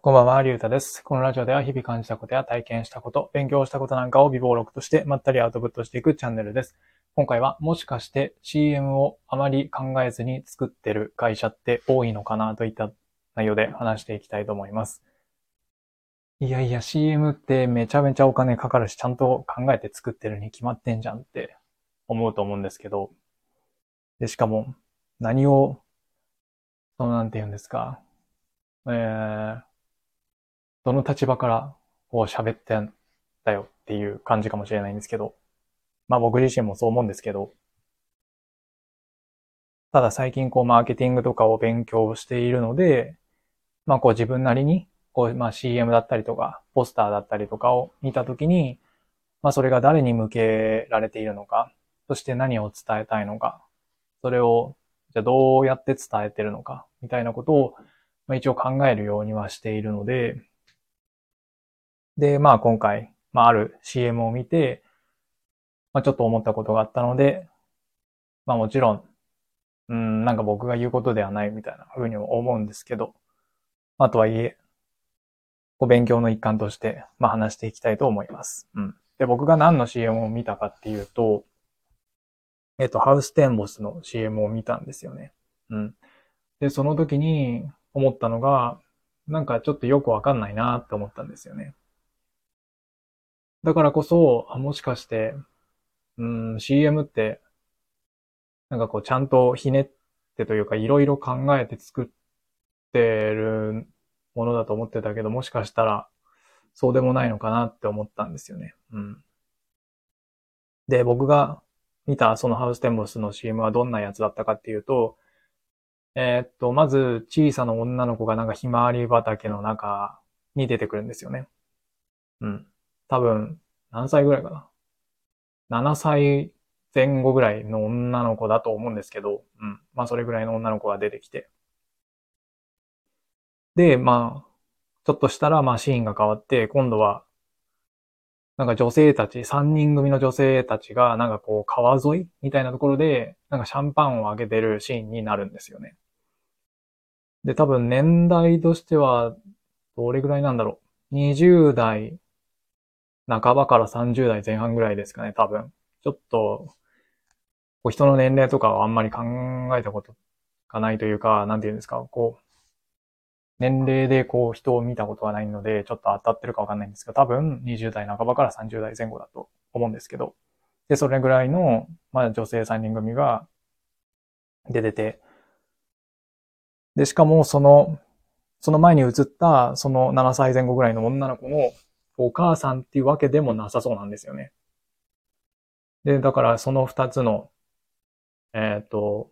こんばんは、りゅうたです。このラジオでは日々感じたことや体験したこと、勉強したことなんかを微暴録としてまったりアウトプットしていくチャンネルです。今回はもしかして CM をあまり考えずに作ってる会社って多いのかなといった内容で話していきたいと思います。いやいや CM ってめちゃめちゃお金かかるし、ちゃんと考えて作ってるに決まってんじゃんって思うと思うんですけど、で、しかも何を、そのなんて言うんですか、えー、どの立場からこう喋ってんだよっていう感じかもしれないんですけど、まあ僕自身もそう思うんですけど、ただ最近こうマーケティングとかを勉強しているので、まあこう自分なりに、こうまあ CM だったりとか、ポスターだったりとかを見たときに、まあそれが誰に向けられているのか、そして何を伝えたいのか、それをじゃあどうやって伝えてるのか、みたいなことを、まあ、一応考えるようにはしているので、で、まあ今回、まあある CM を見て、まあちょっと思ったことがあったので、まあもちろん、うん、なんか僕が言うことではないみたいな風にも思うんですけど、まあとはいえ、こう勉強の一環として、まあ話していきたいと思います。うん。で、僕が何の CM を見たかっていうと、えっと、ハウステンボスの CM を見たんですよね。うん。で、その時に思ったのが、なんかちょっとよくわかんないなって思ったんですよね。だからこそ、あもしかして、うん、CM って、なんかこう、ちゃんとひねってというか、いろいろ考えて作ってるものだと思ってたけど、もしかしたら、そうでもないのかなって思ったんですよね。うん。で、僕が見たそのハウステンボスの CM はどんなやつだったかっていうと、えーっと、まず小さな女の子がなんかひまわり畑の中に出てくるんですよね。うん。多分、何歳ぐらいかな？7歳前後ぐらいの女の子だと思うんですけど、うん。まあそれぐらいの女の子が出てきて。で、まあ、ちょっとしたらまあシーンが変わって、今度は、なんか女性たち、3人組の女性たちが、なんかこう川沿いみたいなところで、なんかシャンパンをあげてるシーンになるんですよね。で、多分年代としては、どれぐらいなんだろう？20代半ばから30代前半ぐらいですかね、多分。ちょっと、こう人の年齢とかはあんまり考えたことがないというか、なんていうんですか、こう、年齢でこう人を見たことはないので、ちょっと当たってるかわかんないんですけど、多分20代半ばから30代前後だと思うんですけど、で、それぐらいの、まあ女性3人組が出てて、で、しかもその、その前に映った、その7歳前後ぐらいの女の子のお母さんっていうわけでもなさそうなんですよね。で、だからその二つの、えっ、と、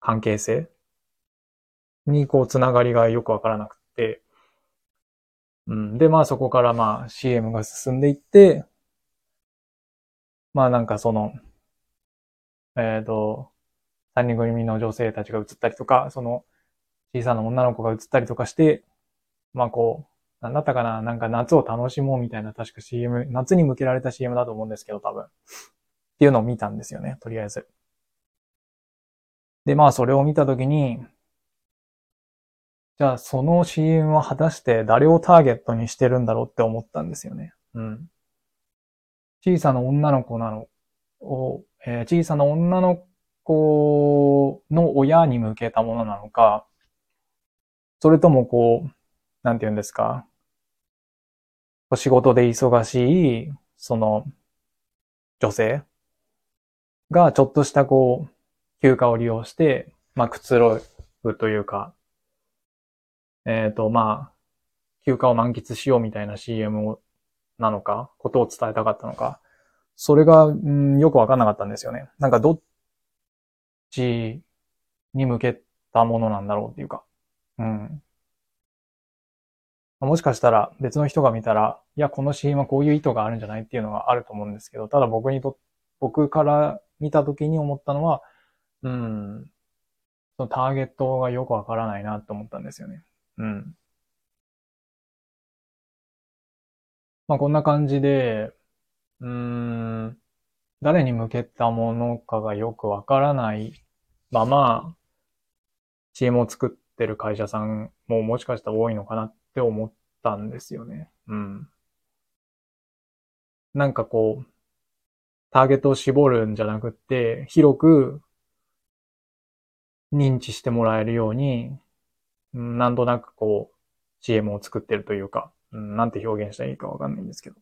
関係性にこうつながりがよくわからなくて、うん。で、まあそこからまあ CM が進んでいって、まあなんかその、えっ、と、三人組の女性たちが映ったりとか、その小さな女の子が映ったりとかして、まあこう、なんだったかな？なんか夏を楽しもうみたいな確か CM、夏に向けられた CM だと思うんですけど、多分。っていうのを見たんですよね、とりあえず。で、まあそれを見たときに、じゃあその CM は果たして誰をターゲットにしてるんだろうって思ったんですよね。うん。小さな女の子なのを、えー小さな女の子の親に向けたものなのか、それともこう、なんて言うんですか？お仕事で忙しい、その、女性がちょっとしたこう、休暇を利用して、まあ、くつろぐというか、えっ、と、まあ、休暇を満喫しようみたいな CM をなのか、ことを伝えたかったのか、それが、うん、よくわかんなかったんですよね。なんかどっちに向けたものなんだろうっていうか、うん。もしかしたら別の人が見たら、いや、この CM はこういう意図があるんじゃないっていうのがあると思うんですけど、ただ僕にと、僕から見た時に思ったのは、うん、そのターゲットがよくわからないなって思ったんですよね。うん。まあこんな感じで、うん、誰に向けたものかがよくわからないまま、CM を作ってる会社さんももしかしたら多いのかなっって思ったんですよね。うん。なんかこう、ターゲットを絞るんじゃなくって、広く認知してもらえるように、なんとなくこう、CM を作ってるというか、うん、なんて表現したらいいかわかんないんですけど。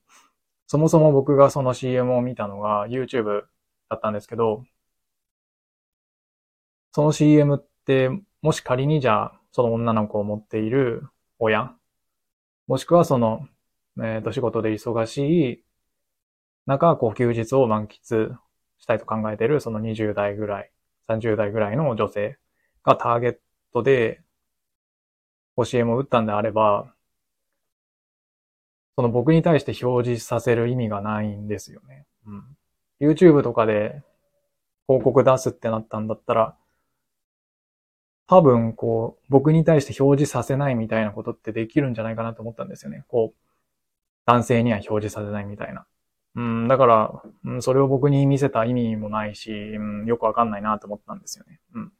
そもそも僕がその CM を見たのが YouTube だったんですけど、その CM って、もし仮にじゃあ、その女の子を持っている親、もしくはその、えっ、ー、と、仕事で忙しい中、こう、休日を満喫したいと考えている、その20代ぐらい、30代ぐらいの女性がターゲットで、教えも打ったんであれば、その僕に対して表示させる意味がないんですよね。うん。YouTube とかで広告出すってなったんだったら、多分、こう、僕に対して表示させないみたいなことってできるんじゃないかなと思ったんですよね。こう、男性には表示させないみたいな。うん、だから、うん、それを僕に見せた意味もないし、うん、よくわかんないなと思ったんですよね。うん。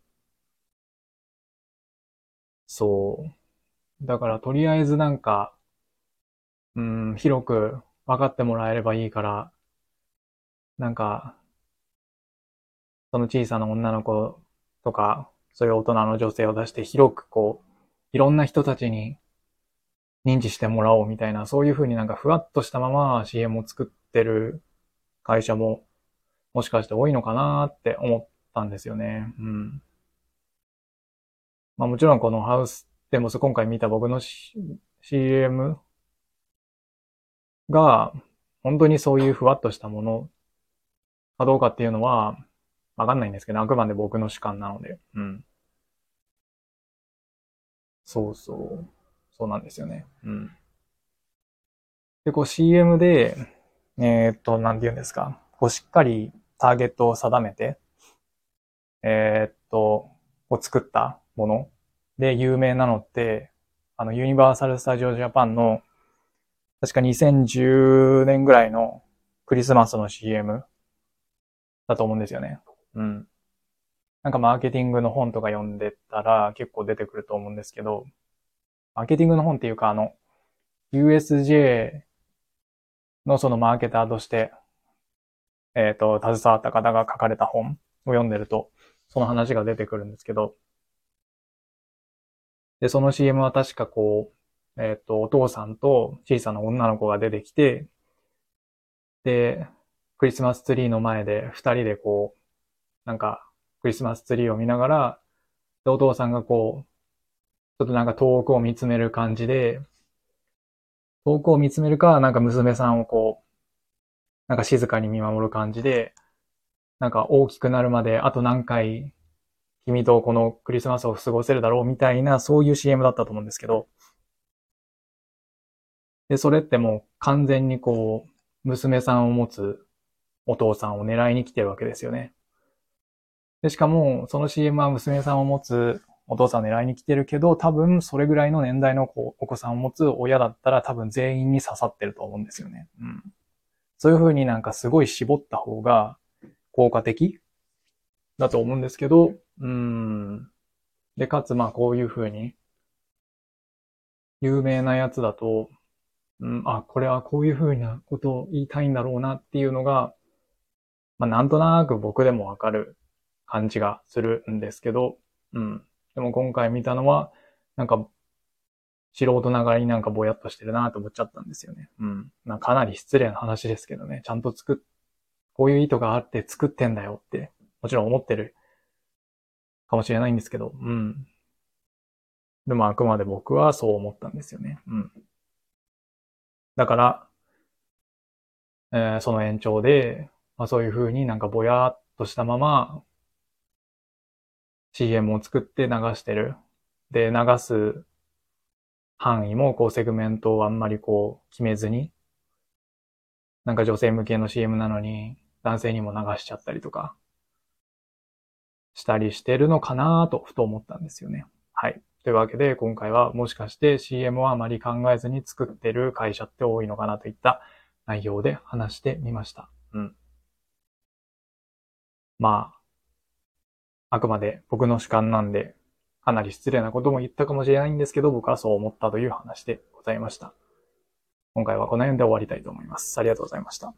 そう。だから、とりあえずなんか、うん、広く分かってもらえればいいから、なんか、その小さな女の子とか、そういう大人の女性を出して広くこう、いろんな人たちに認知してもらおうみたいな、そういうふうになんかふわっとしたまま CM を作ってる会社ももしかして多いのかなって思ったんですよね。うん。まあもちろんこのハウスでも今回見た僕の CM が本当にそういうふわっとしたものかどうかっていうのはわかんないんですけど、あくまで僕の主観なので。うん。そうそう。そうなんですよね。うん。で、こう CM で、えー、っと、なんて言うんですか。こうしっかりターゲットを定めて、えー、っと、を作ったもので有名なのって、あの、ユニバーサル・スタジオ・ジャパンの、確か2010年ぐらいのクリスマスの CM だと思うんですよね。うん。なんかマーケティングの本とか読んでたら結構出てくると思うんですけど、マーケティングの本っていうかあの、USJ のそのマーケターとして、えっ、ー、と、携わった方が書かれた本を読んでると、その話が出てくるんですけど、で、その CM は確かこう、えっ、ー、と、お父さんと小さな女の子が出てきて、で、クリスマスツリーの前で二人でこう、なんか、クリスマスツリーを見ながら、お父さんがこう、ちょっとなんか遠くを見つめる感じで、遠くを見つめるか、なんか娘さんをこう、なんか静かに見守る感じで、なんか大きくなるまであと何回君とこのクリスマスを過ごせるだろうみたいな、そういう CM だったと思うんですけど、で、それってもう完全にこう、娘さんを持つお父さんを狙いに来てるわけですよね。で、しかも、その CM は娘さんを持つお父さん狙いに来てるけど、多分それぐらいの年代の子お子さんを持つ親だったら多分全員に刺さってると思うんですよね。うん。そういう風になんかすごい絞った方が効果的？だと思うんですけど、うん。で、かつまあこういう風に有名なやつだと、うん、あ、これはこういう風なことを言いたいんだろうなっていうのが、まあなんとなく僕でもわかる感じがするんですけど、うん。でも今回見たのは、なんか、素人ながらになんかぼやっとしてるなと思っちゃったんですよね。うん。まあ、かなり失礼な話ですけどね。ちゃんと作っ、こういう意図があって作ってんだよって、もちろん思ってるかもしれないんですけど、うん。でもあくまで僕はそう思ったんですよね。うん。だから、えー、その延長で、まあ、そういう風になんかぼやっとしたまま、CM を作って流してる。で、流す範囲も、こう、セグメントをあんまりこう、決めずに、なんか女性向けの CM なのに、男性にも流しちゃったりとか、したりしてるのかなと、ふと思ったんですよね。はい。というわけで、今回はもしかして CM をあまり考えずに作ってる会社って多いのかなといった内容で話してみました。うん。まあ、あくまで僕の主観なんでかなり失礼なことも言ったかもしれないんですけど、僕はそう思ったという話でございました。今回はこの辺で終わりたいと思います。ありがとうございました。